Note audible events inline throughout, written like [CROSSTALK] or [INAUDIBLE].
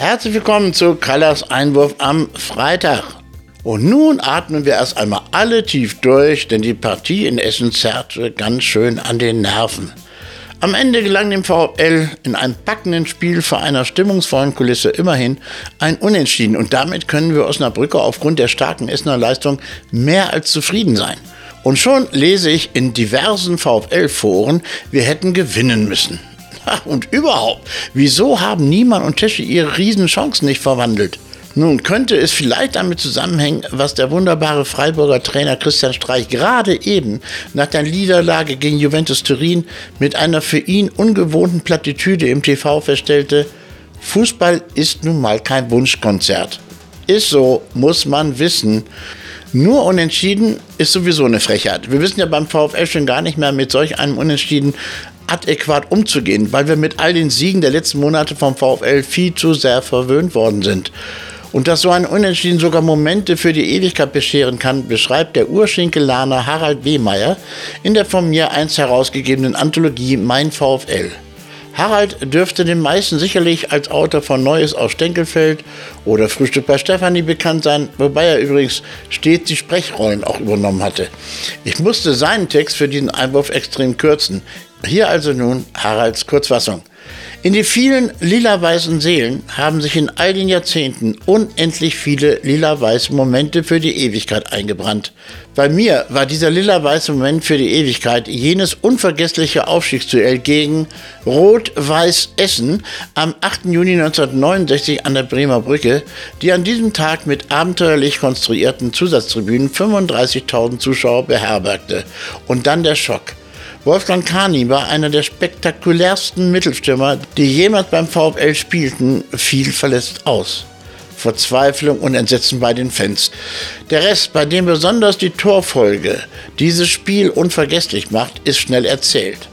Herzlich willkommen zu Kallas Einwurf am Freitag. Und nun atmen wir erst einmal alle tief durch, denn die Partie in Essen zerrte ganz schön an den Nerven. Am Ende gelang dem VfL in einem packenden Spiel vor einer stimmungsvollen Kulisse immerhin ein Unentschieden und damit können wir Osnabrücker aufgrund der starken Essener Leistung mehr als zufrieden sein. Und schon lese ich in diversen VfL-Foren, wir hätten gewinnen müssen. [LAUGHS] Und überhaupt, wieso haben Niemann und Tesche ihre Riesenchancen nicht verwandelt? Nun könnte es vielleicht damit zusammenhängen, was der wunderbare Freiburger Trainer Christian Streich gerade eben nach der Niederlage gegen Juventus Turin mit einer für ihn ungewohnten Plattitüde im TV feststellte, Fußball ist nun mal kein Wunschkonzert. Ist so, muss man wissen. Nur unentschieden ist sowieso eine Frechheit. Wir wissen ja beim VfL schon gar nicht mehr mit solch einem Unentschieden adäquat umzugehen, weil wir mit all den Siegen der letzten Monate vom VfL viel zu sehr verwöhnt worden sind. Und dass so ein Unentschieden sogar Momente für die Ewigkeit bescheren kann, beschreibt der Urschinkelaner Harald Wehmeier in der von mir einst herausgegebenen Anthologie Mein VfL. Harald dürfte den meisten sicherlich als Autor von Neues aus Stenkelfeld oder Frühstück bei Stefanie bekannt sein, wobei er übrigens stets die Sprechrollen auch übernommen hatte. Ich musste seinen Text für diesen Einwurf extrem kürzen. Hier also nun Haralds Kurzfassung. In die vielen lila-weißen Seelen haben sich in all den Jahrzehnten unendlich viele lila-weiße Momente für die Ewigkeit eingebrannt. Bei mir war dieser lila-weiße Moment für die Ewigkeit jenes unvergessliche Aufstiegsduell gegen Rot-Weiß Essen am 8. Juni 1969 an der Bremer Brücke, die an diesem Tag mit abenteuerlich konstruierten Zusatztribünen 35.000 Zuschauer beherbergte. Und dann der Schock. Wolfgang Kahni war einer der spektakulärsten Mittelstürmer, die jemals beim VfL spielten, fiel verletzt aus. Verzweiflung und Entsetzen bei den Fans. Der Rest, bei dem besonders die Torfolge dieses Spiel unvergesslich macht, ist schnell erzählt.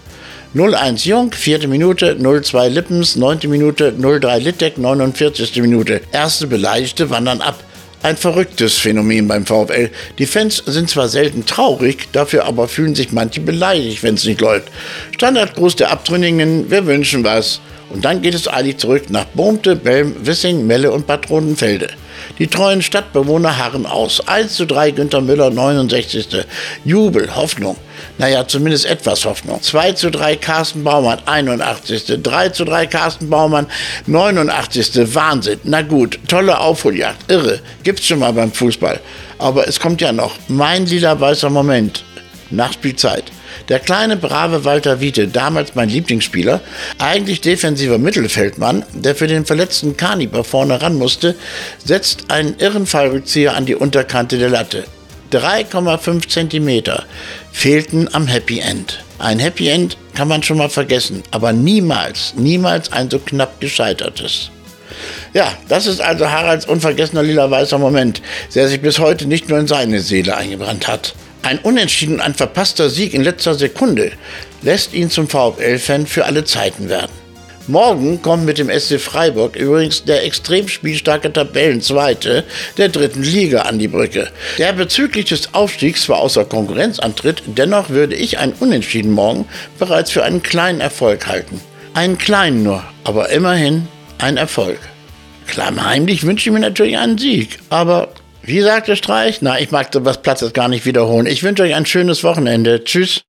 0-1 Jung, vierte Minute, 0-2 Lippens, neunte Minute, 0-3 Littek, 49. Minute. Erste Beleidigte wandern ab. Ein verrücktes Phänomen beim VfL. Die Fans sind zwar selten traurig, dafür aber fühlen sich manche beleidigt, wenn es nicht läuft. Standardgruß der Abtrünnigen, wir wünschen was. Und dann geht es eilig zurück nach Bohmte, Belm, Wissing, Melle und Bad Rodenfelde. Die treuen Stadtbewohner harren aus. 1 zu 3 Günter Müller, 69. Jubel, Hoffnung. Naja, zumindest etwas Hoffnung. 2 zu 3 Carsten Baumann, 81. 3 zu 3 Carsten Baumann, 89. Wahnsinn. Na gut, tolle Aufholjagd. Irre. Gibt's schon mal beim Fußball. Aber es kommt ja noch. Mein lila weißer Moment. Nachspielzeit. Der kleine, brave Walter Wiete, damals mein Lieblingsspieler, eigentlich defensiver Mittelfeldmann, der für den verletzten Kaniber vorne ran musste, setzt einen irren Fallrückzieher an die Unterkante der Latte. 3,5 Zentimeter fehlten am Happy End. Ein Happy End kann man schon mal vergessen, aber niemals, niemals ein so knapp gescheitertes. Ja, das ist also Haralds unvergessener lila-weißer Moment, der sich bis heute nicht nur in seine Seele eingebrannt hat. Ein Unentschieden, ein verpasster Sieg in letzter Sekunde lässt ihn zum VfL-Fan für alle Zeiten werden. Morgen kommt mit dem SC Freiburg übrigens der extrem spielstarke Tabellenzweite der dritten Liga an die Brücke. Der bezüglich des Aufstiegs zwar außer Konkurrenz antritt, dennoch würde ich ein Unentschieden morgen bereits für einen kleinen Erfolg halten. Einen kleinen nur, aber immerhin ein Erfolg. Klammheimlich wünsche ich mir natürlich einen Sieg, aber wie sagte Streich? Na, ich mag sowas Platzes gar nicht wiederholen. Ich wünsche euch ein schönes Wochenende. Tschüss.